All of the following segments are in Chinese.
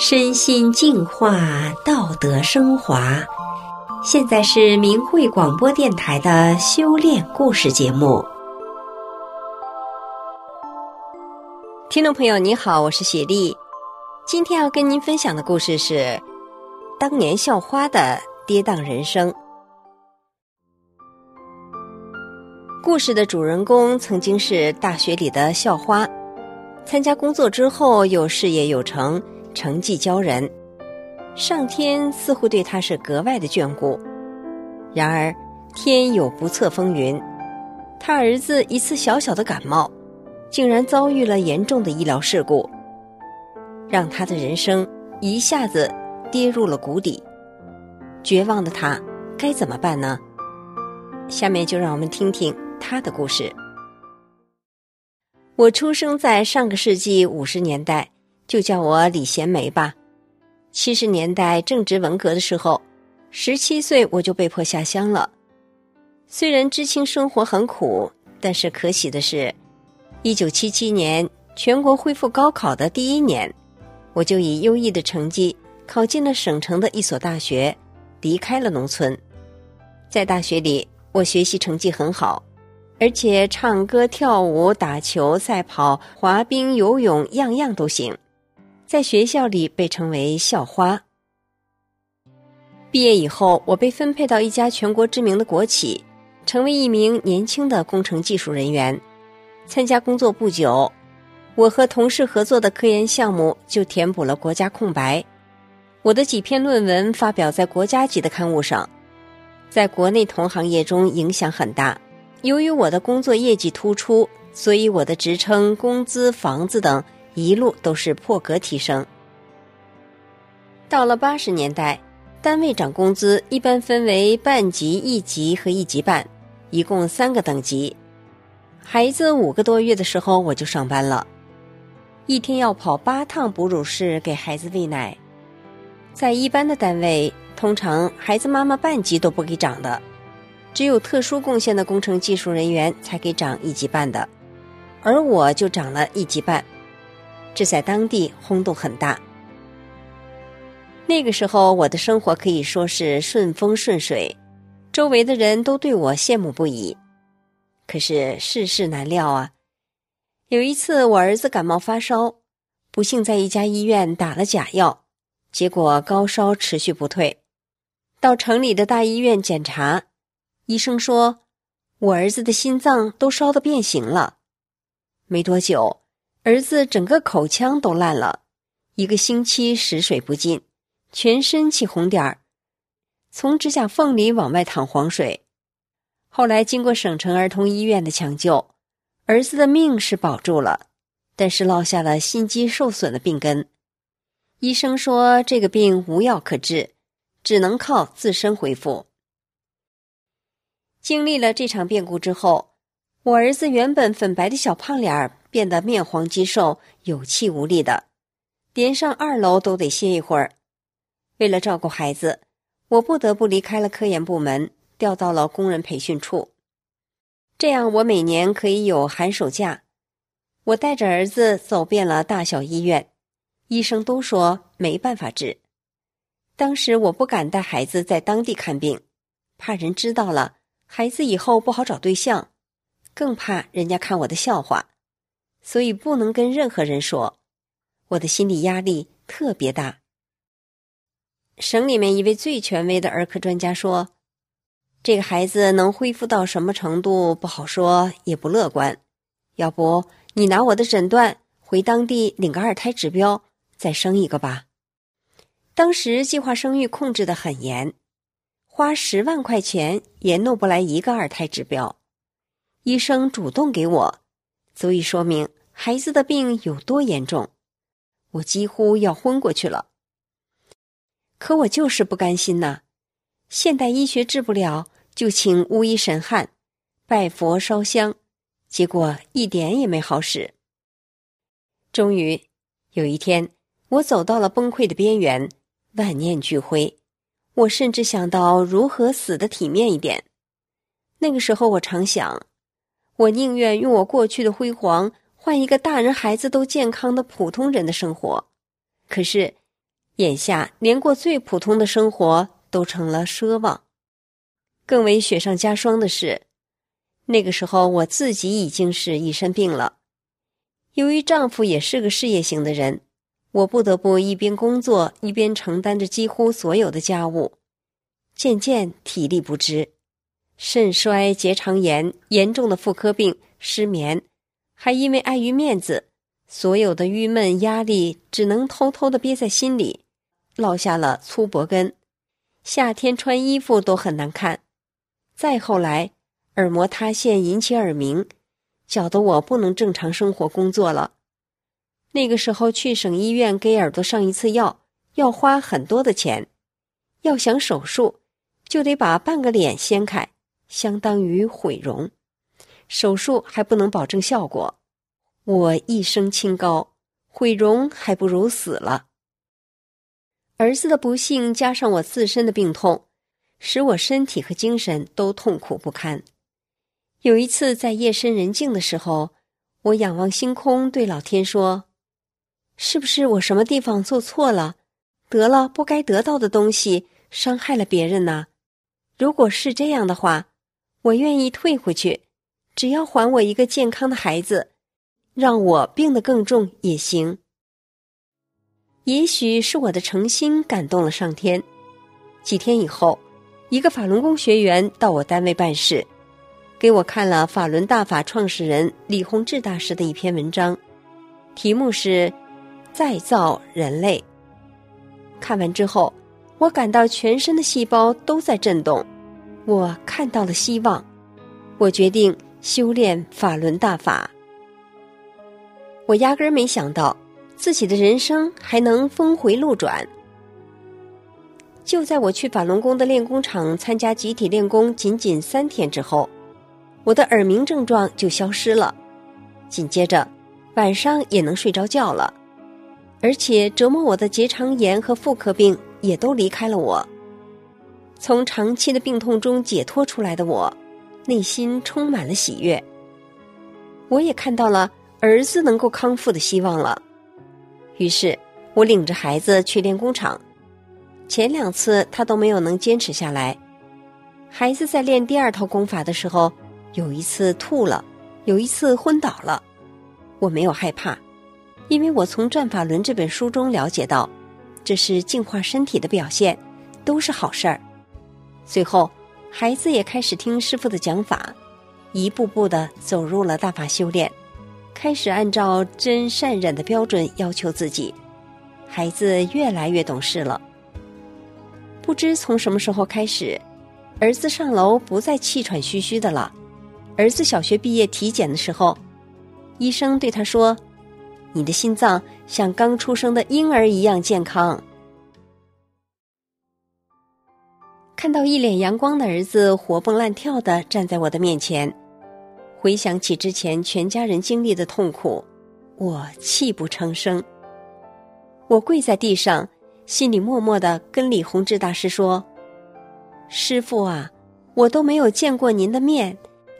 身心净化，道德升华。现在是明慧广播电台的修炼故事节目。听众朋友，你好，我是雪莉。今天要跟您分享的故事是当年校花的跌宕人生。故事的主人公曾经是大学里的校花，参加工作之后又事业有成。成绩骄人，上天似乎对他是格外的眷顾。然而，天有不测风云，他儿子一次小小的感冒，竟然遭遇了严重的医疗事故，让他的人生一下子跌入了谷底。绝望的他该怎么办呢？下面就让我们听听他的故事。我出生在上个世纪五十年代。就叫我李贤梅吧。七十年代正值文革的时候，十七岁我就被迫下乡了。虽然知青生活很苦，但是可喜的是，一九七七年全国恢复高考的第一年，我就以优异的成绩考进了省城的一所大学，离开了农村。在大学里，我学习成绩很好，而且唱歌、跳舞、打球、赛跑、滑冰、游泳，样样都行。在学校里被称为校花。毕业以后，我被分配到一家全国知名的国企，成为一名年轻的工程技术人员。参加工作不久，我和同事合作的科研项目就填补了国家空白。我的几篇论文发表在国家级的刊物上，在国内同行业中影响很大。由于我的工作业绩突出，所以我的职称、工资、房子等。一路都是破格提升。到了八十年代，单位涨工资一般分为半级、一级和一级半，一共三个等级。孩子五个多月的时候，我就上班了，一天要跑八趟哺乳室给孩子喂奶。在一般的单位，通常孩子妈妈半级都不给涨的，只有特殊贡献的工程技术人员才给涨一级半的，而我就涨了一级半。这在当地轰动很大。那个时候，我的生活可以说是顺风顺水，周围的人都对我羡慕不已。可是世事难料啊！有一次，我儿子感冒发烧，不幸在一家医院打了假药，结果高烧持续不退。到城里的大医院检查，医生说我儿子的心脏都烧得变形了。没多久。儿子整个口腔都烂了，一个星期食水不进，全身起红点儿，从指甲缝里往外淌黄水。后来经过省城儿童医院的抢救，儿子的命是保住了，但是落下了心肌受损的病根。医生说这个病无药可治，只能靠自身恢复。经历了这场变故之后，我儿子原本粉白的小胖脸儿。变得面黄肌瘦、有气无力的，连上二楼都得歇一会儿。为了照顾孩子，我不得不离开了科研部门，调到了工人培训处。这样，我每年可以有寒暑假。我带着儿子走遍了大小医院，医生都说没办法治。当时我不敢带孩子在当地看病，怕人知道了，孩子以后不好找对象，更怕人家看我的笑话。所以不能跟任何人说，我的心理压力特别大。省里面一位最权威的儿科专家说，这个孩子能恢复到什么程度不好说，也不乐观。要不你拿我的诊断回当地领个二胎指标，再生一个吧。当时计划生育控制的很严，花十万块钱也弄不来一个二胎指标。医生主动给我，足以说明。孩子的病有多严重，我几乎要昏过去了。可我就是不甘心呐！现代医学治不了，就请巫医神汉，拜佛烧香，结果一点也没好使。终于有一天，我走到了崩溃的边缘，万念俱灰。我甚至想到如何死的体面一点。那个时候，我常想，我宁愿用我过去的辉煌。换一个大人孩子都健康的普通人的生活，可是眼下连过最普通的生活都成了奢望。更为雪上加霜的是，那个时候我自己已经是一身病了。由于丈夫也是个事业型的人，我不得不一边工作一边承担着几乎所有的家务，渐渐体力不支，肾衰、结肠炎、严重的妇科病、失眠，还因为碍于面子，所有的郁闷压力只能偷偷的憋在心里，落下了粗脖根，夏天穿衣服都很难看。再后来，耳膜塌陷引起耳鸣。搅得我不能正常生活工作了。那个时候去省医院给耳朵上一次药，要花很多的钱。要想手术，就得把半个脸掀开，相当于毁容。手术还不能保证效果。我一生清高，毁容还不如死了。儿子的不幸加上我自身的病痛，使我身体和精神都痛苦不堪。有一次，在夜深人静的时候，我仰望星空，对老天说：“是不是我什么地方做错了，得了不该得到的东西，伤害了别人呢？如果是这样的话，我愿意退回去，只要还我一个健康的孩子，让我病得更重也行。”也许是我的诚心感动了上天。几天以后，一个法轮功学员到我单位办事。给我看了法轮大法创始人李洪志大师的一篇文章，题目是“再造人类”。看完之后，我感到全身的细胞都在震动，我看到了希望，我决定修炼法轮大法。我压根儿没想到自己的人生还能峰回路转。就在我去法轮功的练功场参加集体练功仅仅三天之后。我的耳鸣症状就消失了，紧接着晚上也能睡着觉了，而且折磨我的结肠炎和妇科病也都离开了我。从长期的病痛中解脱出来的我，内心充满了喜悦。我也看到了儿子能够康复的希望了，于是我领着孩子去练功场。前两次他都没有能坚持下来，孩子在练第二套功法的时候。有一次吐了，有一次昏倒了，我没有害怕，因为我从《战法轮》这本书中了解到，这是净化身体的表现，都是好事儿。随后，孩子也开始听师傅的讲法，一步步的走入了大法修炼，开始按照真善忍的标准要求自己。孩子越来越懂事了。不知从什么时候开始，儿子上楼不再气喘吁吁的了。儿子小学毕业体检的时候，医生对他说：“你的心脏像刚出生的婴儿一样健康。”看到一脸阳光的儿子活蹦乱跳的站在我的面前，回想起之前全家人经历的痛苦，我泣不成声。我跪在地上，心里默默的跟李洪志大师说：“师傅啊，我都没有见过您的面。”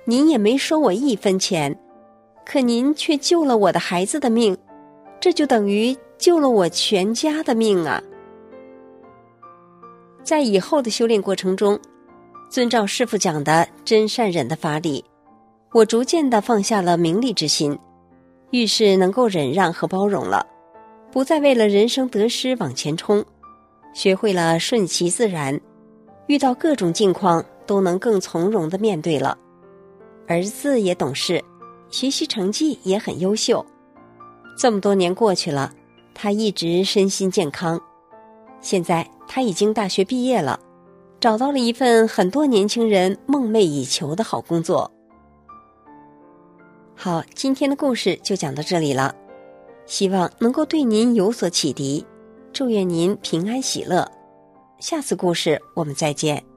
您也没收我一分钱，可您却救了我的孩子的命，这就等于救了我全家的命啊！在以后的修炼过程中，遵照师傅讲的真善忍的法理，我逐渐的放下了名利之心，遇事能够忍让和包容了，不再为了人生得失往前冲，学会了顺其自然，遇到各种境况都能更从容的面对了。儿子也懂事，学习成绩也很优秀。这么多年过去了，他一直身心健康。现在他已经大学毕业了，找到了一份很多年轻人梦寐以求的好工作。好，今天的故事就讲到这里了，希望能够对您有所启迪。祝愿您平安喜乐，下次故事我们再见。